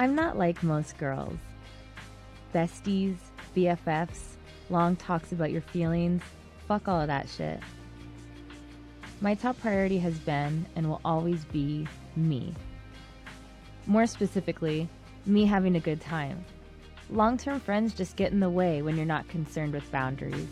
I'm not like most girls. Besties, BFFs, long talks about your feelings, fuck all of that shit. My top priority has been and will always be me. More specifically, me having a good time. Long term friends just get in the way when you're not concerned with boundaries.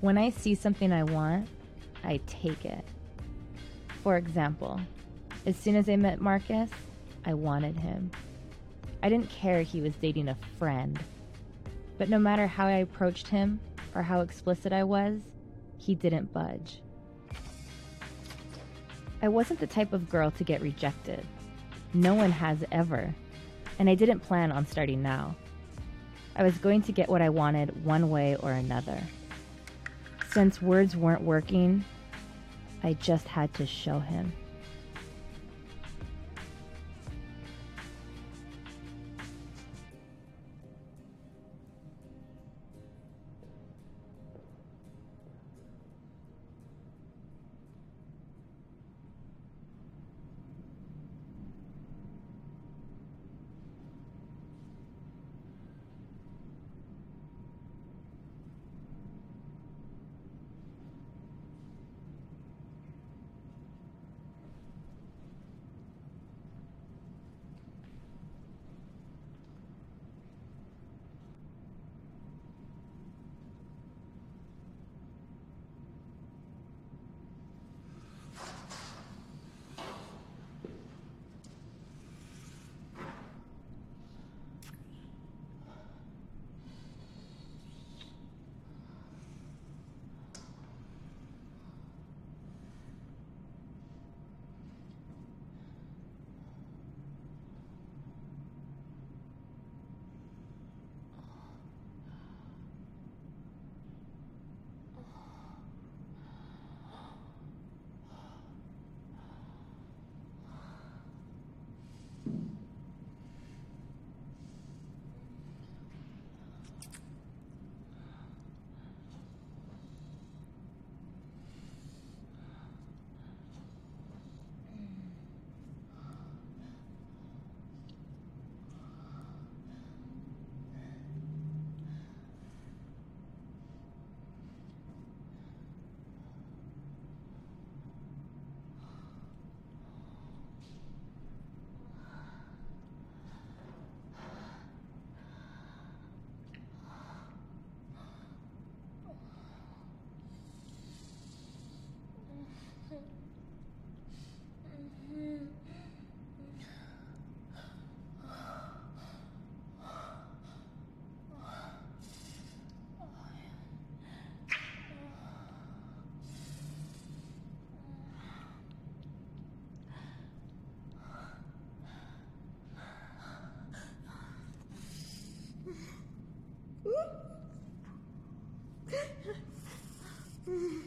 When I see something I want, I take it. For example, as soon as I met Marcus, I wanted him. I didn't care he was dating a friend. But no matter how I approached him or how explicit I was, he didn't budge. I wasn't the type of girl to get rejected. No one has ever. And I didn't plan on starting now. I was going to get what I wanted one way or another. Since words weren't working, I just had to show him. Mm-hmm.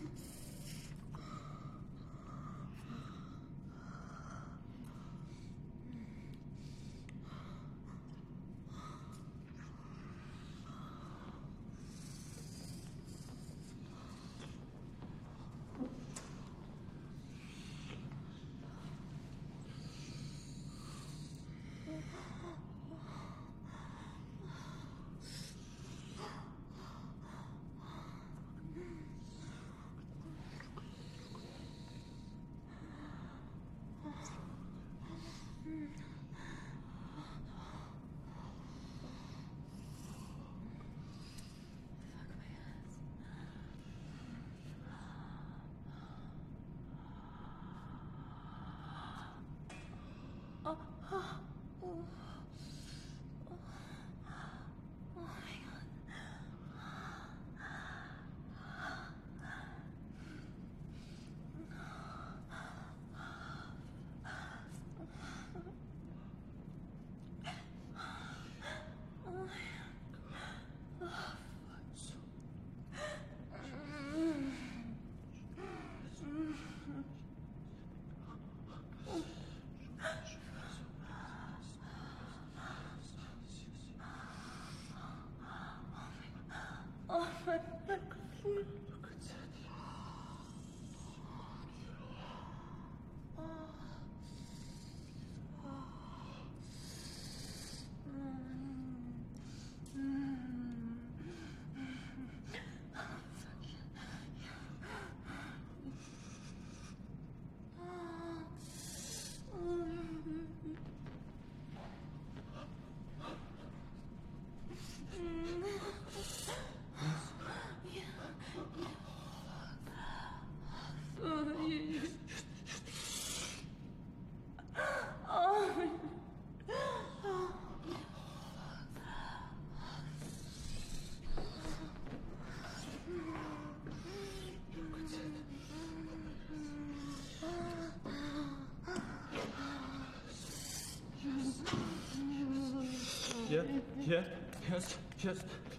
Yeah, yes, yes.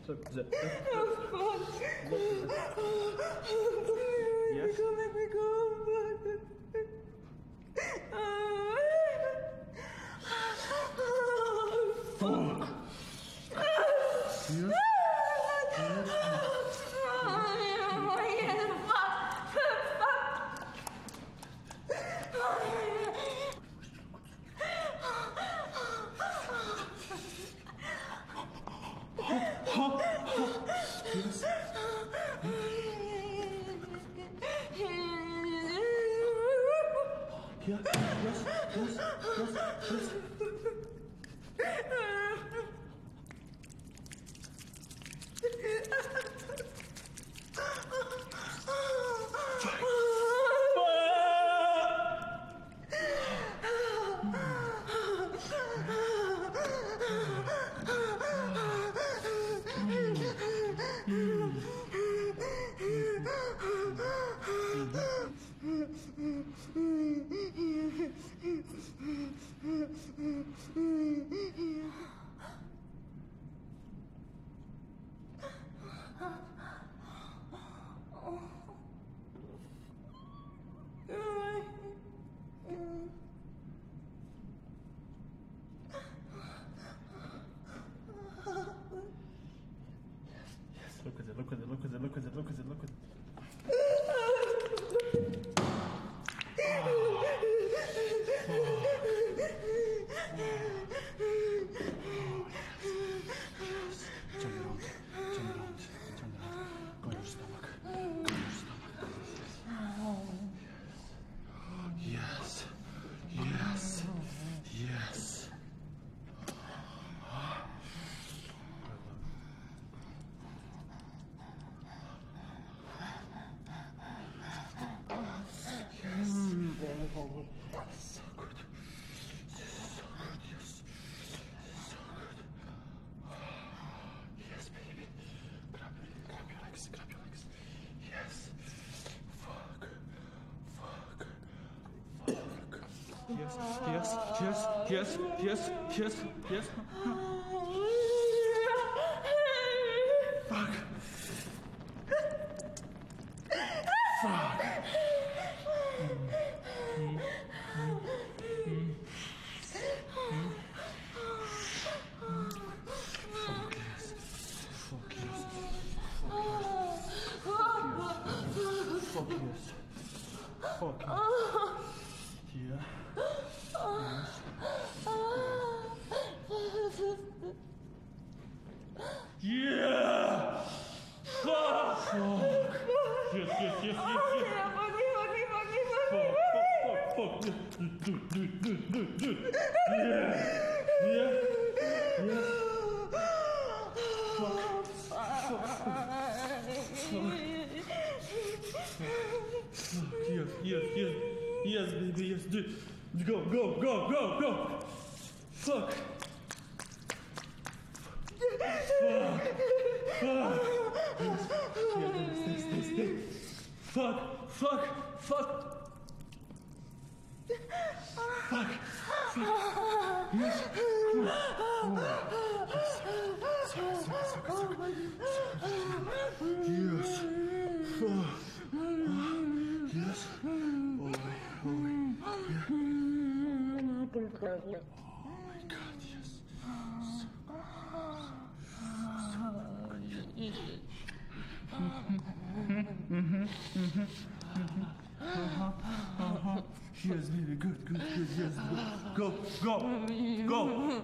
Look, the, Yes. Let me go. Yeah, yes, yes, yes, yes. Look at it, look at it, look at it, look at it, look at it, look at it. Turn it on, turn it on, turn it on. Go to your stomach. Go to your stomach. Yes, yes, yes. So good. So good, yes. So good. Yes, baby. Grab grab your legs, grab your legs. Yes. Fuck. Fuck. Fuck. Yes, yes, yes, yes, yes, yes, yes. Fuck. Fuck. Fuck yes. Fuck yes. Fuck yes. Fuck yes. Yeah. Yeah! Fuck! Fuck! Yes, yes, yes, yes, yes. Fuck, fuck, fuck, fuck. Do, do, do, do, do, do. Yeah! Yeah! Yeah! Yes, yes, yes. Yes, baby, yes. Do. Go, go, go, go, go. Fuck. Fuck. Fuck. Yes. Yes, stay, stay, stay. Fuck, fuck, fuck. Fuck. Fuck. Yes. Oh my, oh my. Yeah. Oh my God, yes. Yes, baby, good, good, good, yes, go, go, go, go.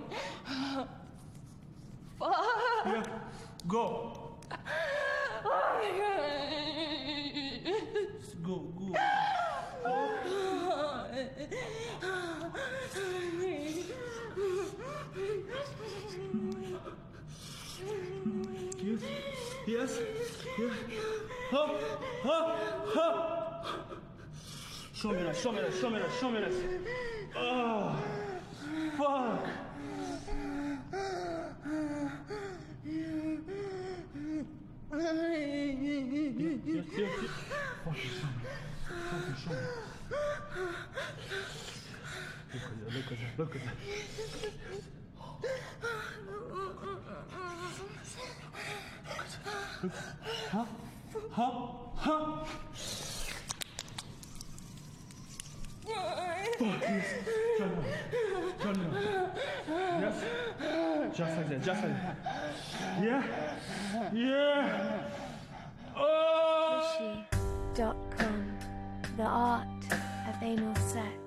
Yeah, go. Go, yes, hop. Show me that, show me that, show me that, show me that. Oh, fuck. Show me. Fucking show me. Look at that, look at that, look at that. Huh? Huh? Huh? Fuck yes. Turn around. Yes. Just like that. Just like that. Yeah. Yeah. Oh. Tushy.com, the art of anal sex.